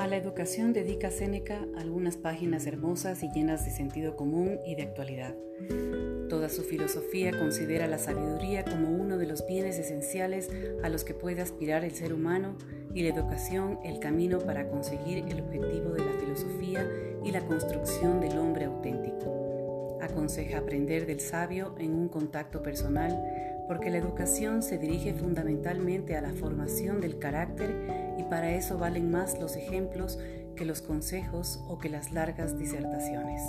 A la educación dedica Séneca algunas páginas hermosas y llenas de sentido común y de actualidad. Toda su filosofía considera la sabiduría como uno de los bienes esenciales a los que puede aspirar el ser humano y la educación el camino para conseguir el objetivo de la filosofía y la construcción del hombre. Aconseja aprender del sabio en un contacto personal porque la educación se dirige fundamentalmente a la formación del carácter y para eso valen más los ejemplos que los consejos o que las largas disertaciones.